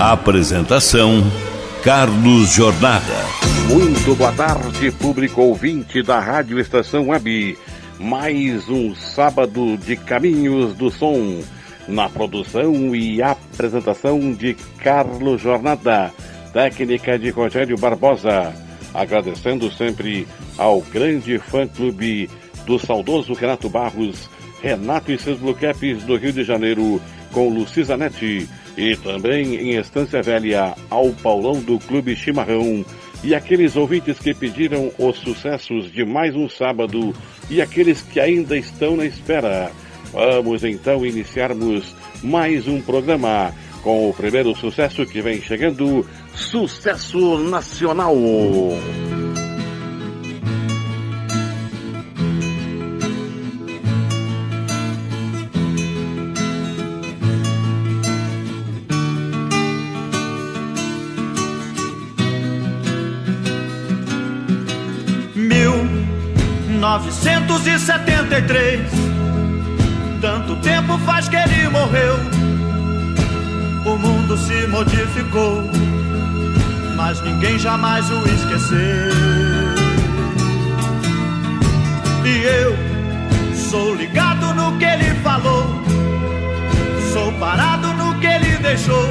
Apresentação: Carlos Jornada. Muito boa tarde, público ouvinte da Rádio Estação Web. Mais um sábado de Caminhos do Som. Na produção e apresentação de Carlos Jornada, técnica de Rogério Barbosa. Agradecendo sempre ao grande fã-clube do saudoso Renato Barros, Renato e seus Blue do Rio de Janeiro, com Lucisa Nete e também em Estância Velha, ao Paulão do Clube Chimarrão. E aqueles ouvintes que pediram os sucessos de mais um sábado e aqueles que ainda estão na espera. Vamos então iniciarmos mais um programa com o primeiro sucesso que vem chegando, Sucesso Nacional. Novecentos e setenta e três. Tanto tempo faz que ele morreu. O mundo se modificou, mas ninguém jamais o esqueceu. E eu sou ligado no que ele falou, sou parado no que ele deixou.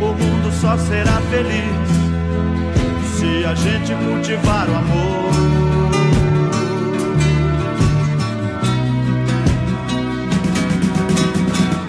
O mundo só será feliz se a gente cultivar o amor.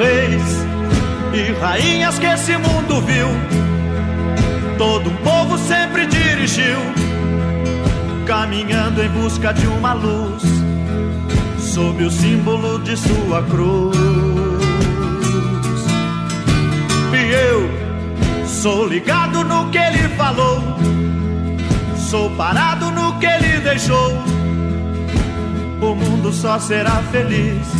Reis e rainhas que esse mundo viu. Todo um povo sempre dirigiu, caminhando em busca de uma luz, sob o símbolo de sua cruz. E eu sou ligado no que ele falou, sou parado no que ele deixou. O mundo só será feliz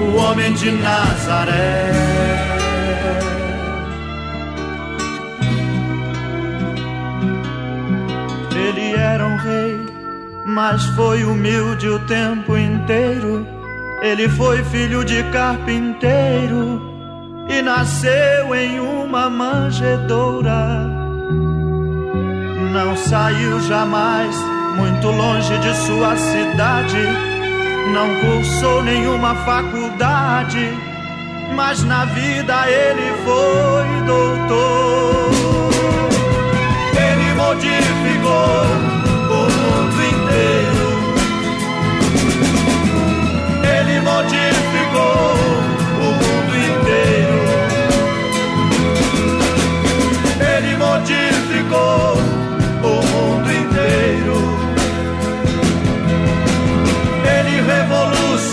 o homem de Nazaré. Ele era um rei, mas foi humilde o tempo inteiro. Ele foi filho de carpinteiro e nasceu em uma manjedoura. Não saiu jamais muito longe de sua cidade não cursou nenhuma faculdade, mas na vida ele foi doutor. Ele modificou o mundo inteiro. Ele modificou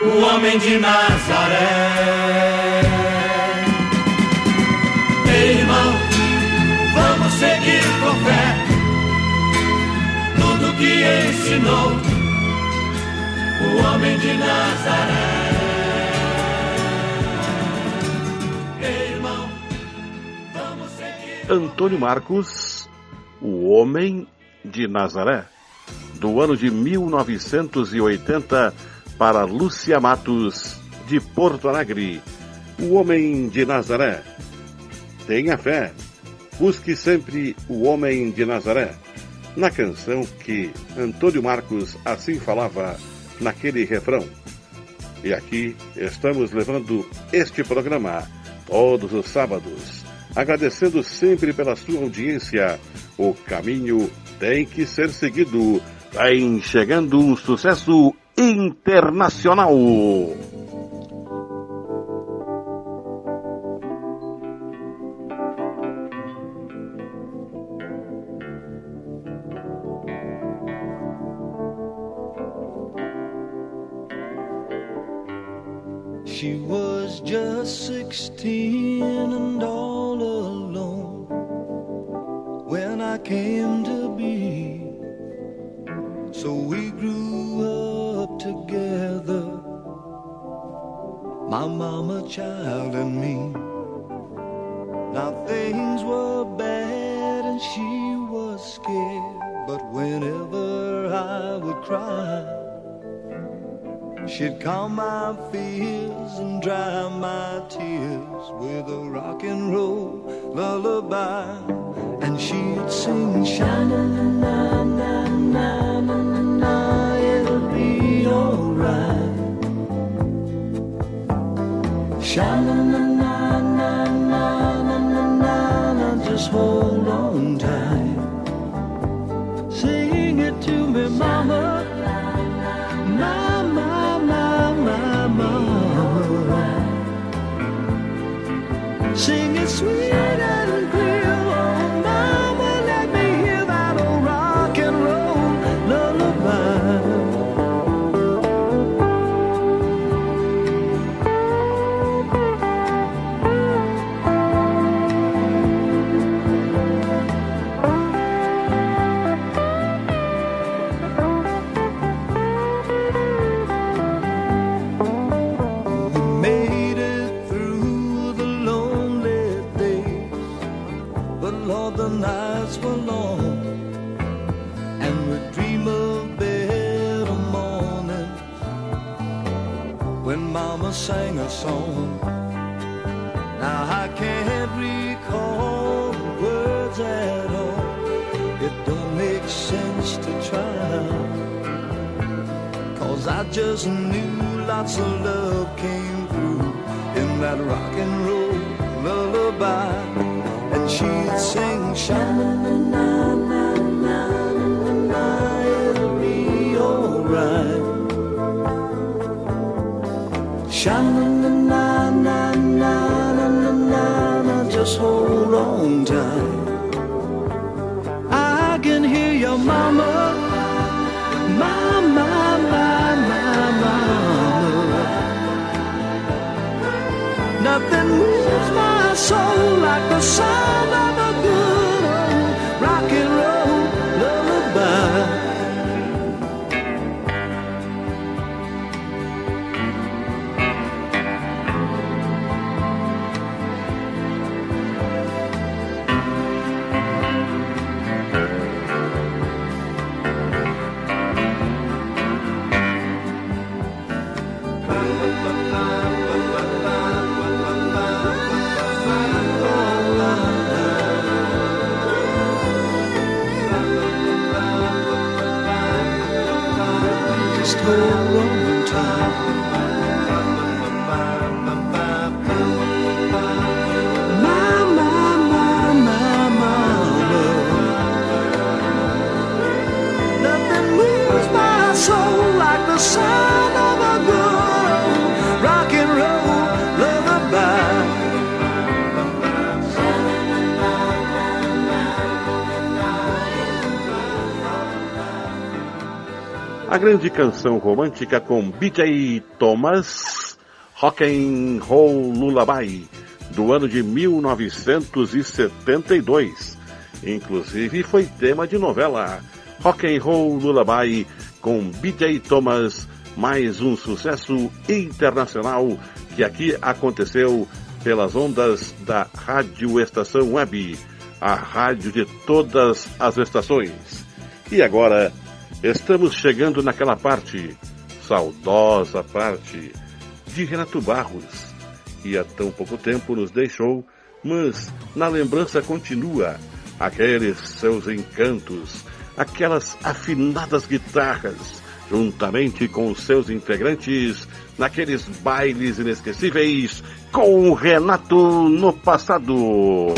o homem de Nazaré. Ei, irmão, vamos seguir com fé tudo que ensinou o homem de Nazaré. Irmão, vamos seguir. Antônio Marcos, o homem de Nazaré, do ano de 1980 para Lúcia Matos, de Porto Alegre. O homem de Nazaré. Tenha fé. Busque sempre o homem de Nazaré. Na canção que Antônio Marcos assim falava naquele refrão. E aqui estamos levando este programa todos os sábados, agradecendo sempre pela sua audiência. O caminho tem que ser seguido. Vem chegando um sucesso internacional. She was just sixteen and all alone when I came to be. So we grew my mama, child, and me. Now things were bad and she was scared, but whenever I would cry, She'd calm my fears and dry my tears with a rock and roll lullaby. And she'd sing, Shana grande canção romântica com BJ Thomas, Rock and Roll Lullaby, do ano de 1972. Inclusive foi tema de novela. Rock and Roll Lullaby com BJ Thomas, mais um sucesso internacional que aqui aconteceu pelas ondas da Rádio Estação Web, a rádio de todas as estações. E agora estamos chegando naquela parte, saudosa parte, de Renato Barros, que há tão pouco tempo nos deixou, mas na lembrança continua aqueles seus encantos, aquelas afinadas guitarras, juntamente com seus integrantes, naqueles bailes inesquecíveis com o Renato no passado.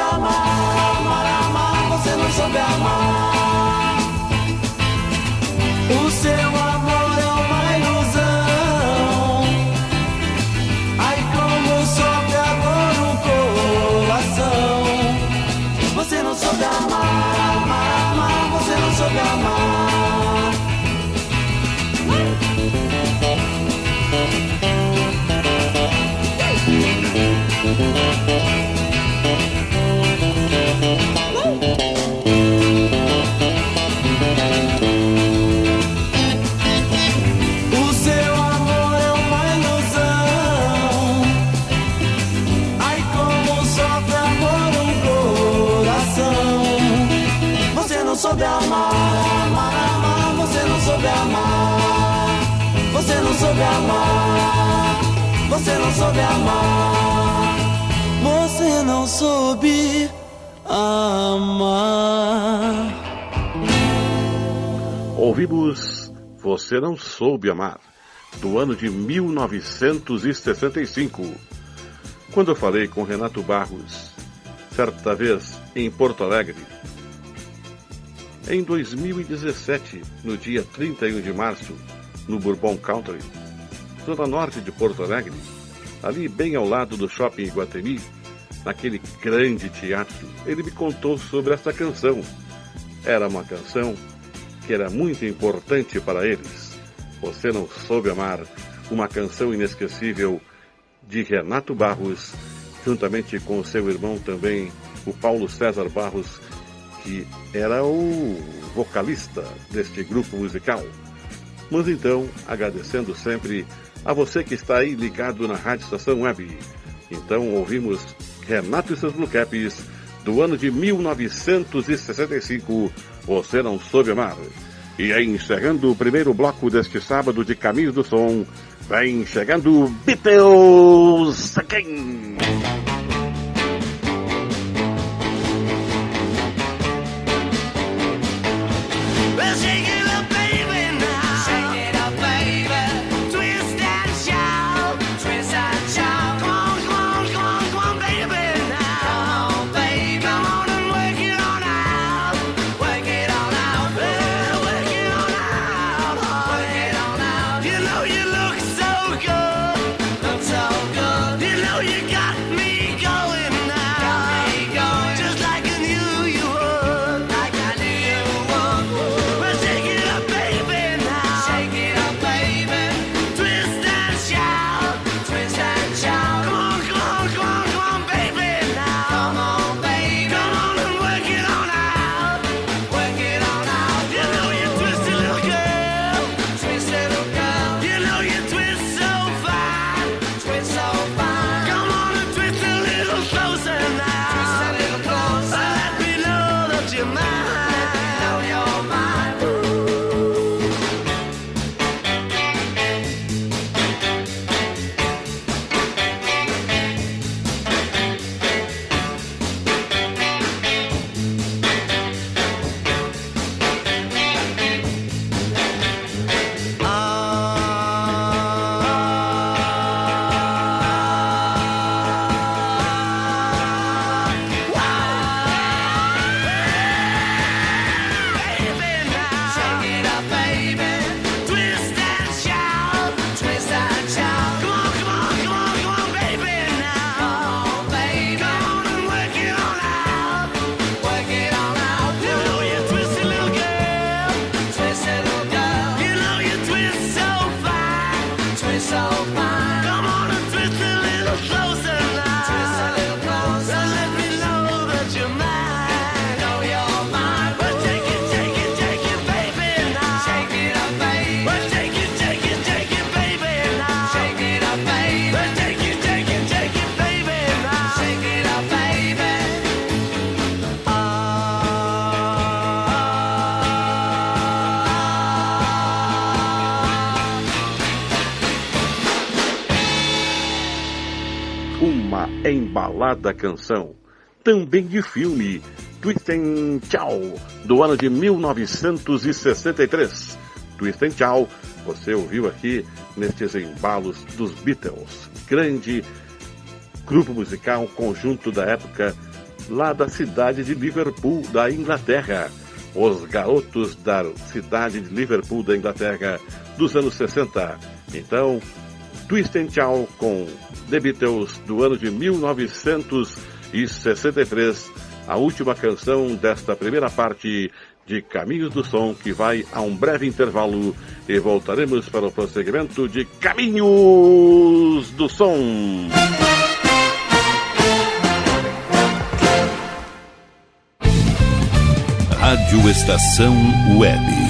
Amar, Você Não Soube Amar, do ano de 1965. Quando eu falei com Renato Barros, certa vez em Porto Alegre, em 2017, no dia 31 de março, no Bourbon Country, zona norte de Porto Alegre, ali bem ao lado do Shopping Iguatemi, naquele grande teatro, ele me contou sobre essa canção. Era uma canção que era muito importante para eles. Você não soube amar, uma canção inesquecível de Renato Barros, juntamente com seu irmão também, o Paulo César Barros, que era o vocalista deste grupo musical. Mas então, agradecendo sempre a você que está aí ligado na Rádio Estação Web. Então ouvimos Renato e seus Blue Caps do ano de 1965, Você Não Soube Amar. E aí, encerrando o primeiro bloco deste sábado de Caminhos do Som, vem chegando Beatles Again. Well, Embalada Canção. Também de filme, Twist and Chow, do ano de 1963. Twist and Chow, você ouviu aqui nestes embalos dos Beatles. Grande grupo musical, conjunto da época lá da cidade de Liverpool, da Inglaterra. Os garotos da cidade de Liverpool, da Inglaterra, dos anos 60. Então, Twist and Chow com The Beatles do ano de 1963, a última canção desta primeira parte de Caminhos do Som, que vai a um breve intervalo e voltaremos para o prosseguimento de Caminhos do Som. Rádio Estação Web.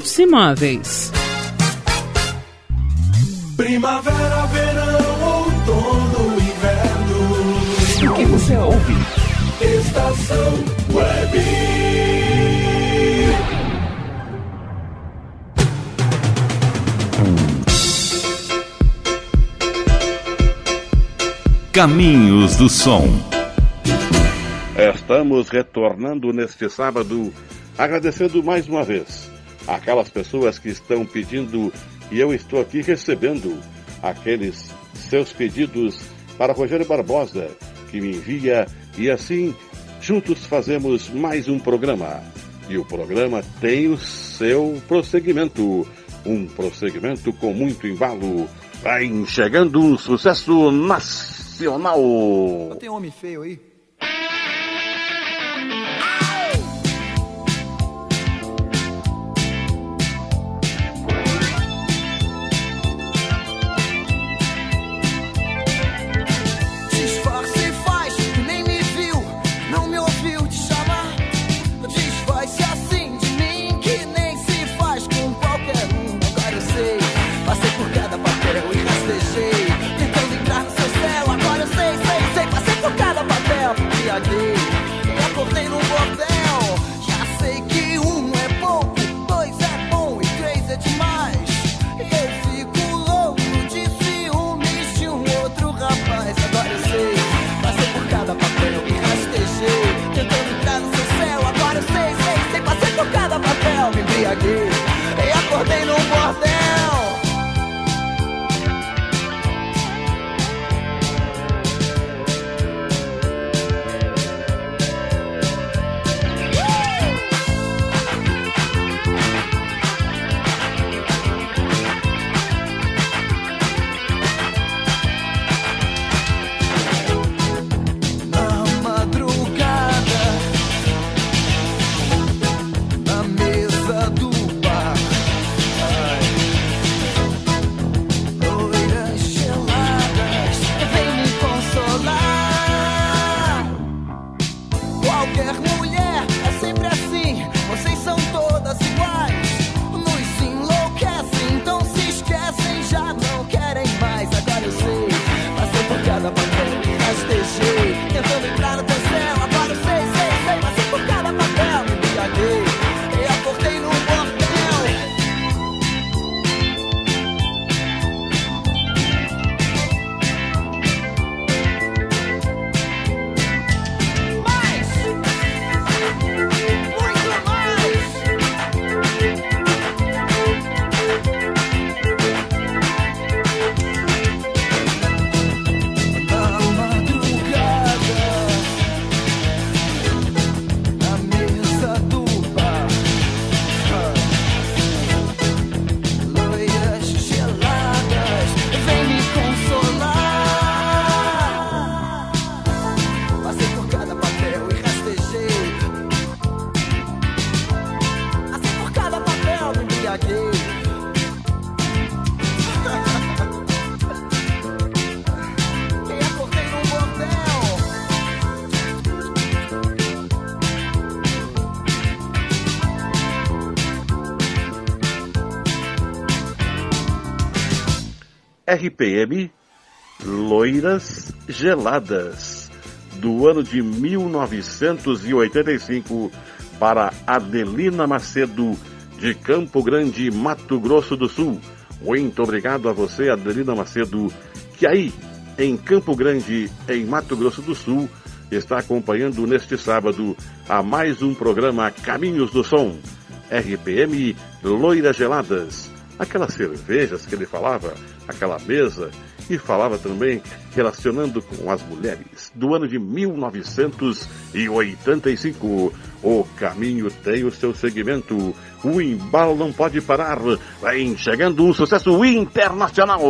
Hits Imóveis. Primavera, verão, outono, inverno. O que você ouve? Estação Web. Caminhos do Som. Estamos retornando neste sábado, agradecendo mais uma vez aquelas pessoas que estão pedindo e eu estou aqui recebendo aqueles seus pedidos para Rogério Barbosa, que me envia e assim juntos fazemos mais um programa. E o programa tem o seu prosseguimento, um prosseguimento com muito embalo. Vai chegando um sucesso nacional. Tem homem feio aí? RPM Loiras Geladas, do ano de 1985, para Adelina Macedo, de Campo Grande, Mato Grosso do Sul. Muito obrigado a você, Adelina Macedo, que aí, em Campo Grande, em Mato Grosso do Sul, está acompanhando neste sábado a mais um programa Caminhos do Som. RPM Loiras Geladas. Aquelas cervejas que ele falava, aquela mesa, e falava também relacionando com as mulheres. Do ano de 1985, o caminho tem o seu segmento. O embalo não pode parar. Vem chegando um sucesso internacional.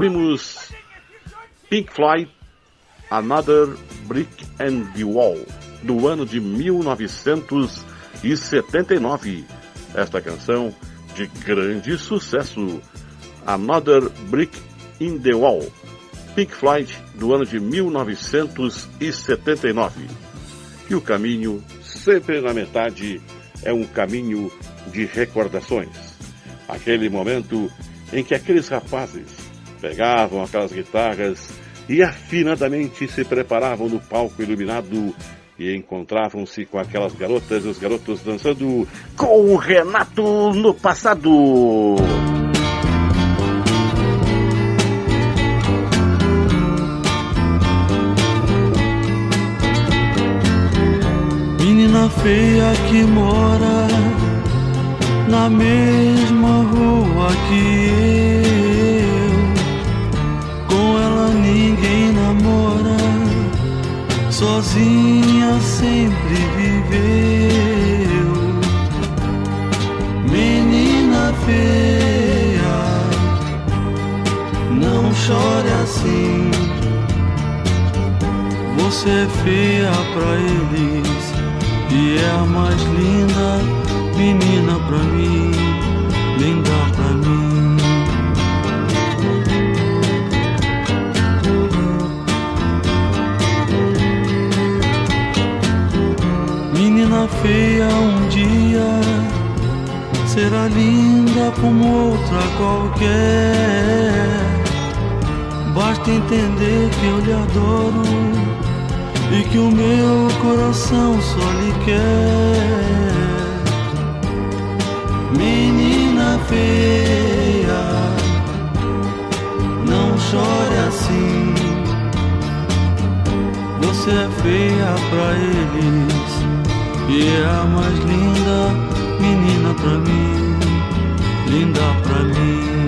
Ouvimos Pink Floyd, Another Brick and the Wall, do ano de 1979. Esta canção de grande sucesso, Another Brick in the Wall, Pink Floyd, do ano de 1979. E o caminho, sempre na metade, é um caminho de recordações. Aquele momento em que aqueles rapazes pegavam aquelas guitarras e afinadamente se preparavam no palco iluminado e encontravam-se com aquelas garotas e os garotos dançando com o Renato no passado. Menina feia que mora na mesma rua que eu. Sozinha sempre viveu. Menina feia, não chore assim. Você é feia pra eles e é a mais linda menina pra mim, linda feia um dia será linda como outra qualquer. Basta entender que eu lhe adoro e que o meu coração só lhe quer. Menina feia, não chore assim. Você é feia pra eles e é a mais linda menina pra mim, linda pra mim.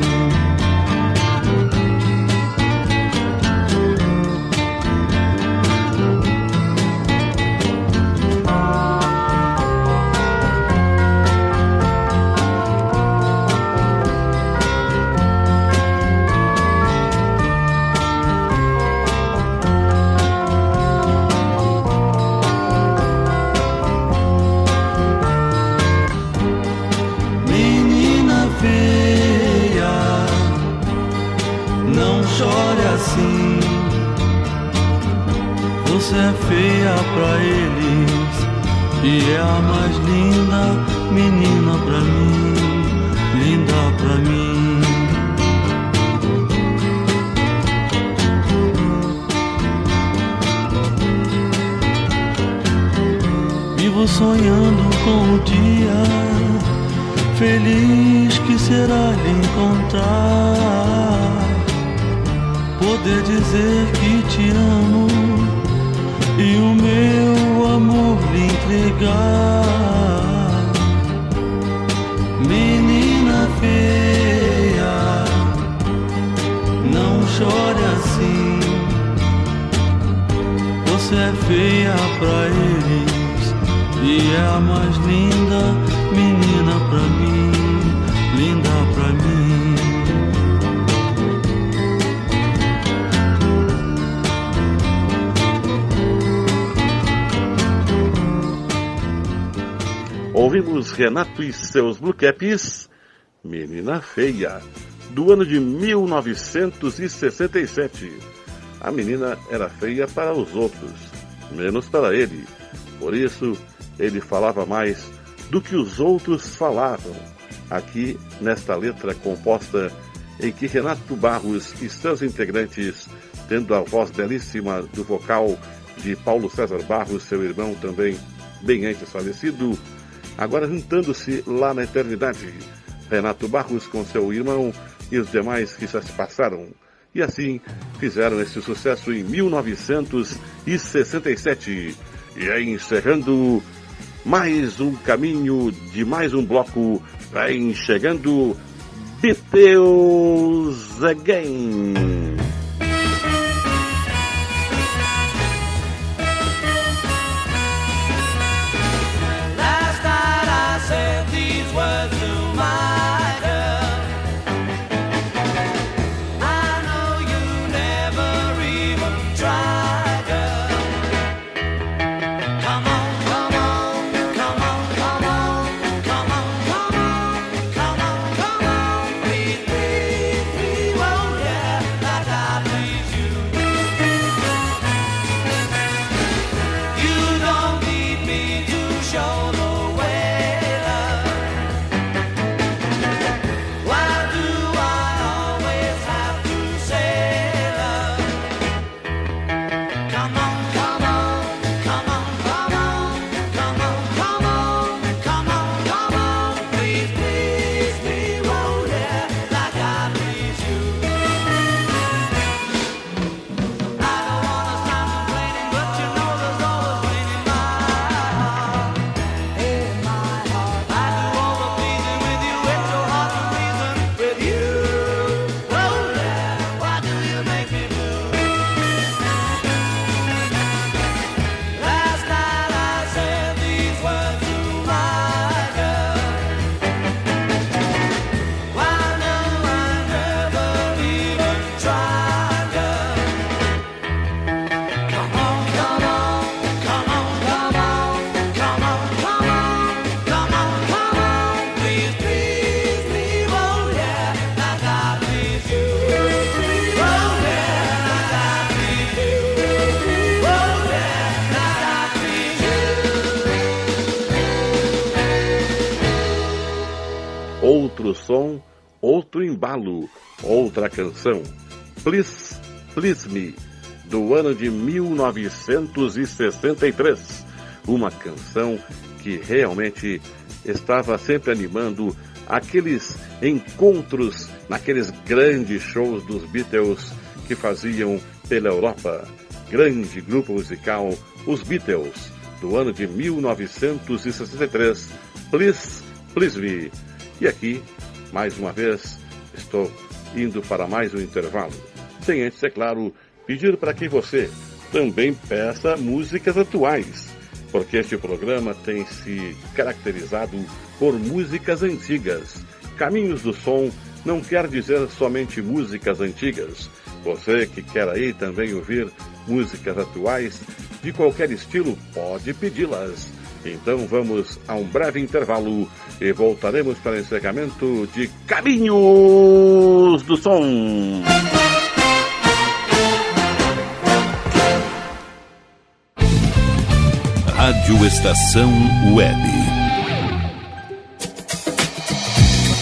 Vivo sonhando com o dia feliz que será lhe encontrar. Poder dizer que te amo e o meu amor lhe entregar. Menina feia, não chore assim. Você é feia pra eles e é a mais linda menina pra mim, linda pra mim. Ouvimos Renato e seus Blue Caps, Menina Feia, do ano de 1967. A menina era feia para os outros, menos para ele. Por isso, ele falava mais do que os outros falavam. Aqui, nesta letra composta em que Renato Barros e seus integrantes, tendo a voz belíssima do vocal de Paulo César Barros, seu irmão também bem antes falecido, agora juntando-se lá na eternidade, Renato Barros com seu irmão e os demais que já se passaram. E assim fizeram esse sucesso em 1967. E aí, encerrando mais um caminho de mais um bloco, vem chegando Beatles Again. Som, outro embalo, outra canção. Please, Please Me, do ano de 1963. Uma canção que realmente estava sempre animando aqueles encontros naqueles grandes shows dos Beatles que faziam pela Europa. Grande grupo musical, os Beatles, do ano de 1963. Please, Please Me. E aqui, mais uma vez, estou indo para mais um intervalo. Sem antes, é claro, pedir para que você também peça músicas atuais, porque este programa tem se caracterizado por músicas antigas. Caminhos do Som não quer dizer somente músicas antigas. Você que quer aí também ouvir músicas atuais de qualquer estilo, pode pedi-las. Então vamos a um breve intervalo e voltaremos para o encerramento de Caminhos do Som. Rádio Estação Web.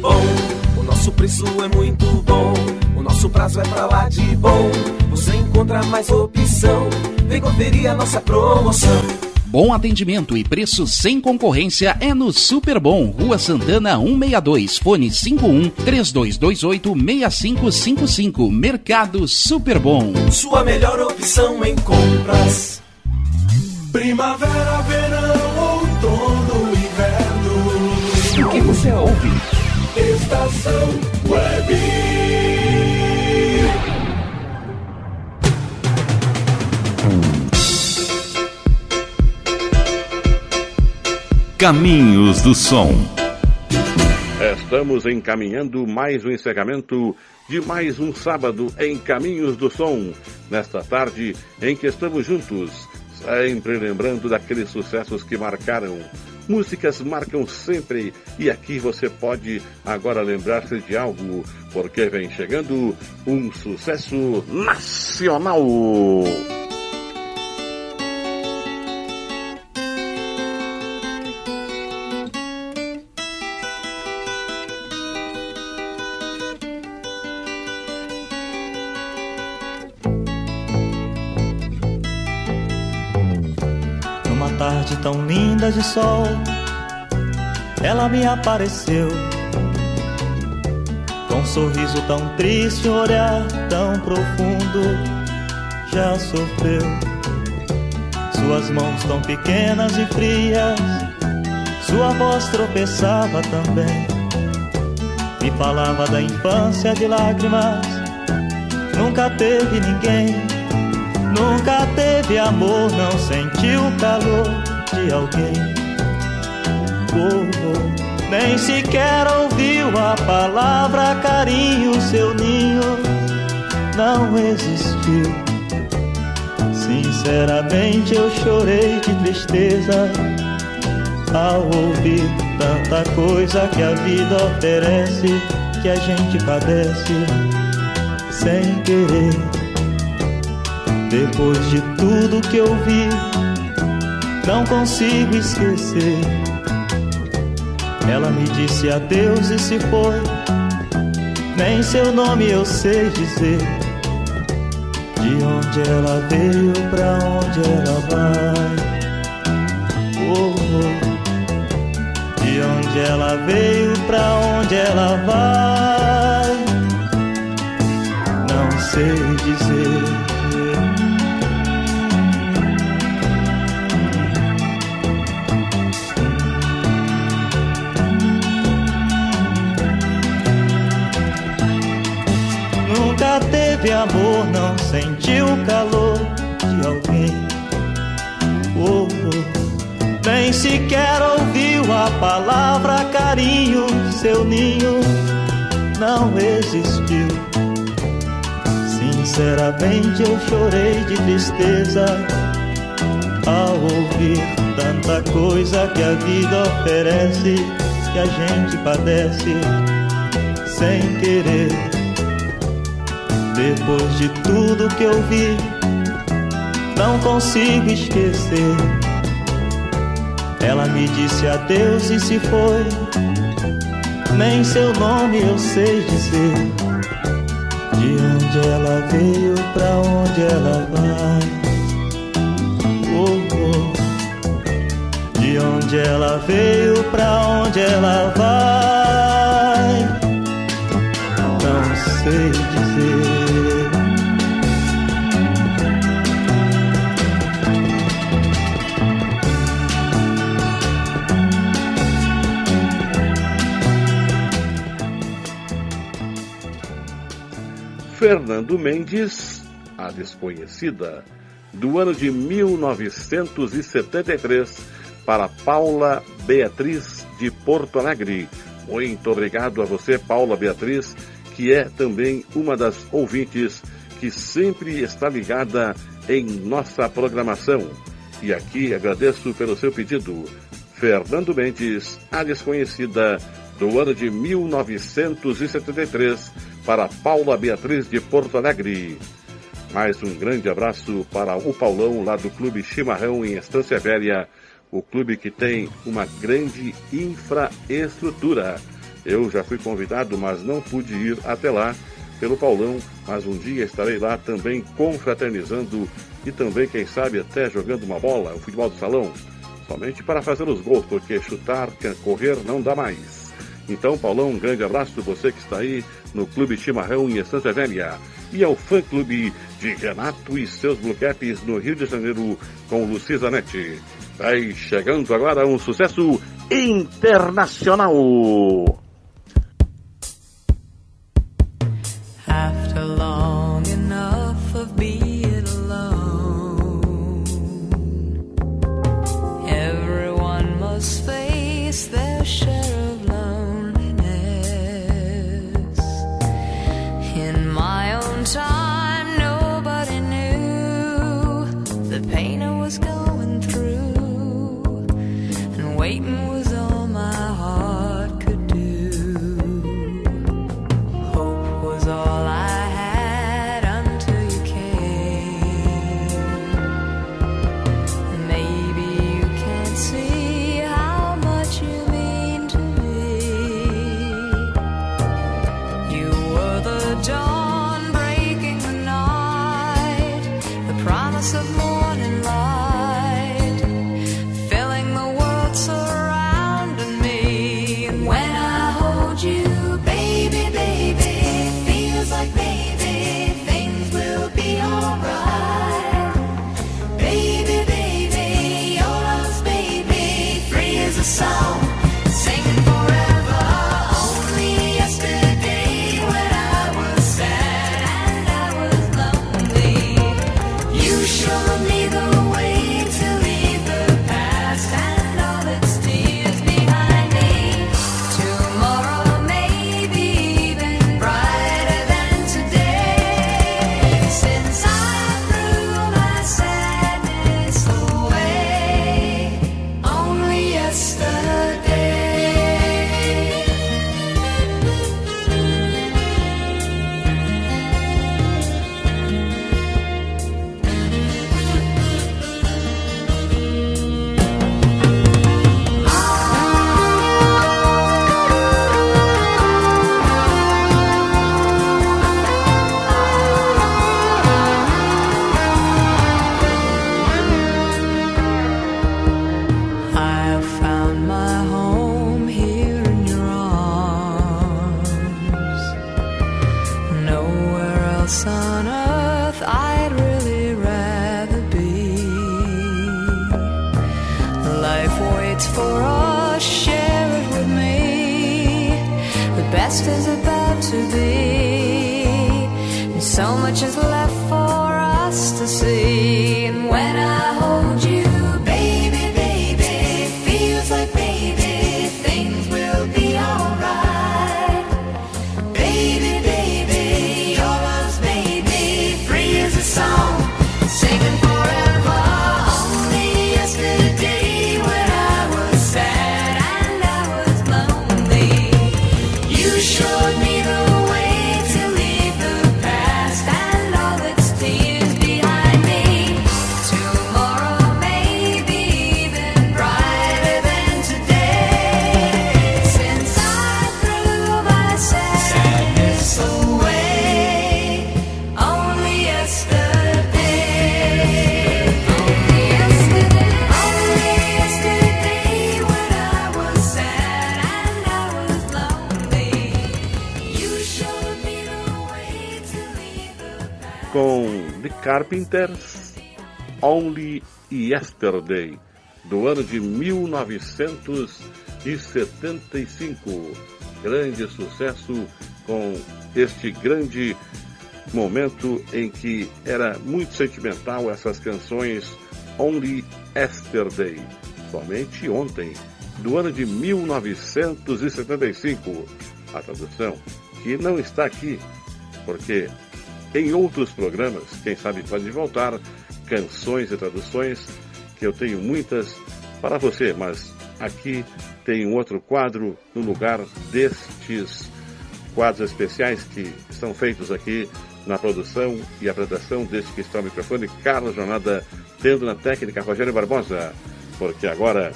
Bom. O nosso preço é muito bom. O nosso prazo é pra lá de bom. Você encontra mais opção. Vem conferir a nossa promoção. Bom atendimento e preço sem concorrência é no Super Bom, Rua Santana 162, fone 51 3228 6555, Mercado Super Bom. Sua melhor opção em compras. Primavera, verão, você ouve? Estação Web. Caminhos do Som. Estamos encaminhando mais um encerramento de mais um sábado em Caminhos do Som. Nesta tarde em que estamos juntos, sempre lembrando daqueles sucessos que marcaram. Músicas marcam sempre e aqui você pode agora lembrar-se de algo, porque vem chegando um sucesso nacional. Numa tarde de sol, ela me apareceu. Com um sorriso tão triste, um olhar tão profundo, já sofreu. Suas mãos tão pequenas e frias, sua voz tropeçava também. e falava da infância de lágrimas. Nunca teve ninguém, nunca teve amor, não sentiu calor de alguém. Oh, oh, nem sequer ouviu a palavra carinho, seu ninho não existiu. Sinceramente eu chorei de tristeza ao ouvir tanta coisa que a vida oferece, que a gente padece sem querer. Depois de tudo que eu vi, não consigo esquecer. Ela me disse adeus e se foi. Nem seu nome eu sei dizer. De onde ela veio, pra onde ela vai. Oh, oh. De onde ela veio, pra onde ela vai. Não sei dizer. Amor, não sentiu o calor de alguém. Oh, oh. Nem sequer ouviu a palavra carinho, seu ninho não existiu. Sinceramente eu chorei de tristeza ao ouvir tanta coisa que a vida oferece, que a gente padece sem querer. Depois de tudo que eu vi, não consigo esquecer. Ela me disse adeus e se foi. Nem seu nome eu sei dizer. De onde ela veio, pra onde ela vai. Oh, oh. De onde ela veio, pra onde ela vai. Não sei dizer. Fernando Mendes, a desconhecida, do ano de 1973, para Paula Beatriz de Porto Alegre. Muito obrigado a você, Paula Beatriz, que é também uma das ouvintes que sempre está ligada em nossa programação. E aqui agradeço pelo seu pedido. Fernando Mendes, a desconhecida, do ano de 1973, para Paula Beatriz de Porto Alegre. Mais um grande abraço para o Paulão, lá do Clube Chimarrão em Estância Velha, o clube que tem uma grande infraestrutura. Eu já fui convidado, mas não pude ir até lá pelo Paulão, mas um dia estarei lá também confraternizando e também, quem sabe, até jogando uma bola, o futebol do salão, somente para fazer os gols, porque chutar, correr não dá mais. Então, Paulão, um grande abraço, você que está aí no Clube Chimarrão em Estância Velha. E ao fã clube de Renato e seus Blue no Rio de Janeiro com Luci Zanetti. Vai chegando agora um sucesso internacional. After long door. So much is left Carpenters, Only Yesterday, do ano de 1975. Grande sucesso com este grande momento em que era muito sentimental essas canções Only Yesterday, somente ontem, do ano de 1975. A tradução que não está aqui, porque em outros programas, quem sabe pode voltar, canções e traduções, que eu tenho muitas para você, mas aqui tem um outro quadro no lugar destes quadros especiais que são feitos aqui na produção e apresentação deste que está ao microfone, Carlos Jornada, tendo na técnica Rogério Barbosa, porque agora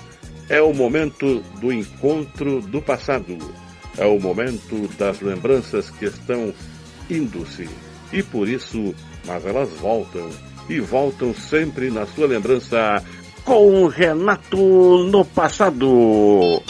é o momento do encontro do passado, é o momento das lembranças que estão indo-se. E por isso, mas elas voltam, e voltam sempre na sua lembrança com Renato no passado.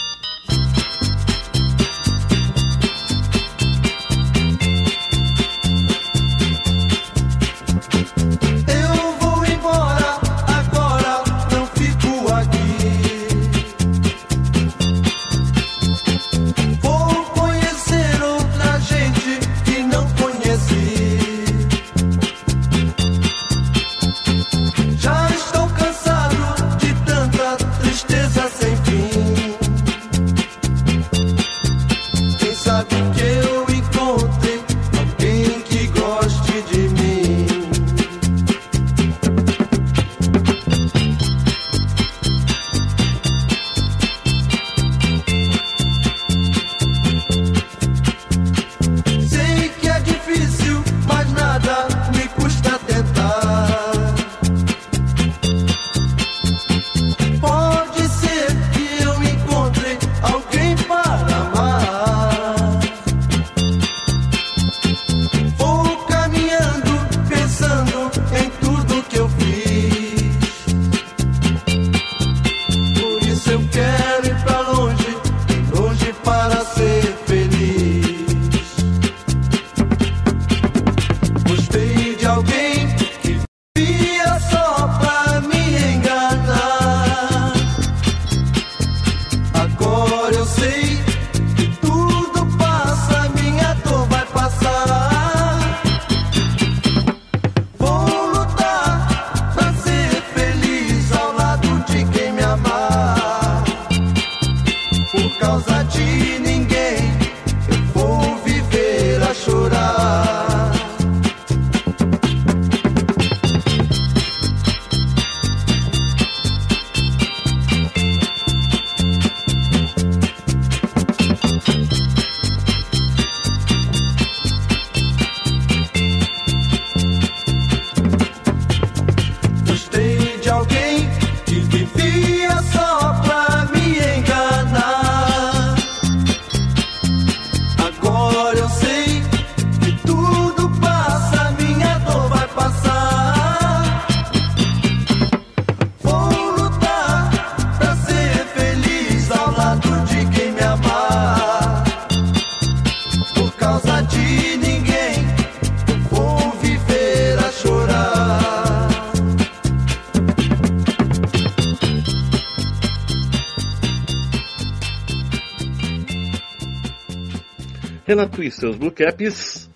Renato e seus Blue Caps,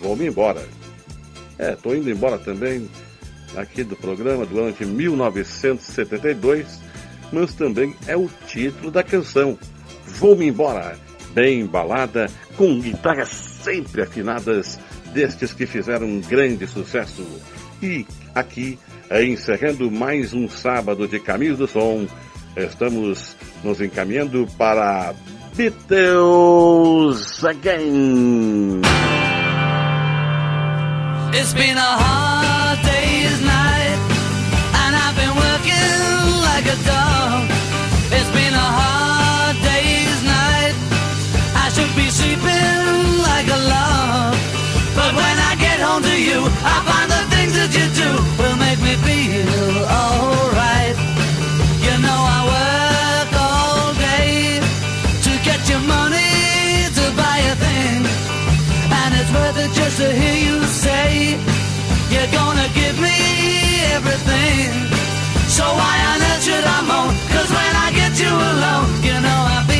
vou-me embora. É, tô indo embora também aqui do programa do ano de 1972, mas também é o título da canção. Vou-me embora, bem embalada, com guitarras sempre afinadas destes que fizeram um grande sucesso. E aqui, encerrando mais um sábado de Caminhos do Som, estamos nos encaminhando para Beatles Again. It's been a hard day's night, and I've been working like a dog. It's been a hard day's night. I should be sleeping like a log. But when I get home to you, I find the things that you do will make me feel to hear you say You're gonna give me everything So why on earth should I moan? Cause when I get you alone You know I feel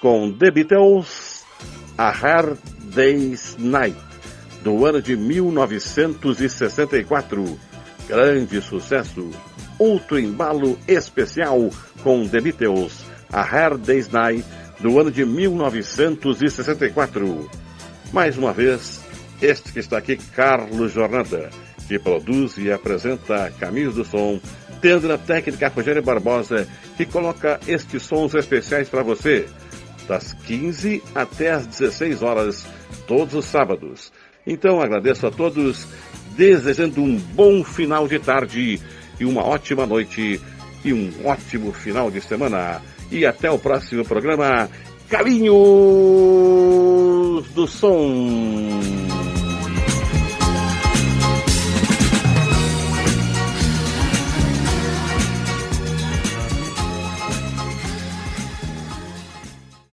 com The Beatles A Hard Day's Night, do ano de 1964. Grande sucesso. Outro embalo especial com The Beatles, A Hard Day's Night, do ano de 1964. Mais uma vez, este que está aqui, Carlos Jornada, que produz e apresenta Caminhos do Som, tendo na técnica Rogério Barbosa, que coloca estes sons especiais para você, das 15 até as 16 horas, todos os sábados. Então agradeço a todos, desejando um bom final de tarde e uma ótima noite e um ótimo final de semana. E até o próximo programa, Caminhos do Som.